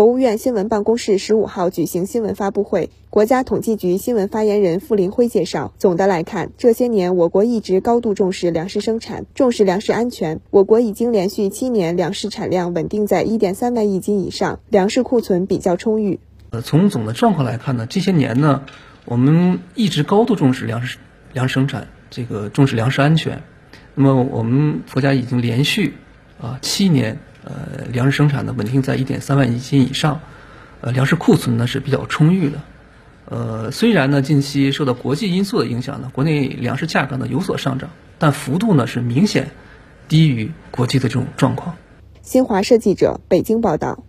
国务院新闻办公室十五号举行新闻发布会，国家统计局新闻发言人傅林辉介绍，总的来看，这些年我国一直高度重视粮食生产，重视粮食安全。我国已经连续七年粮食产量稳定在一点三万亿斤以上，粮食库存比较充裕。呃，从总的状况来看呢，这些年呢，我们一直高度重视粮食粮食生产，这个重视粮食安全。那么我们国家已经连续啊七年。呃，粮食生产呢稳定在一点三万亿斤以上，呃，粮食库存呢是比较充裕的。呃，虽然呢近期受到国际因素的影响呢，国内粮食价格呢有所上涨，但幅度呢是明显低于国际的这种状况。新华社记者北京报道。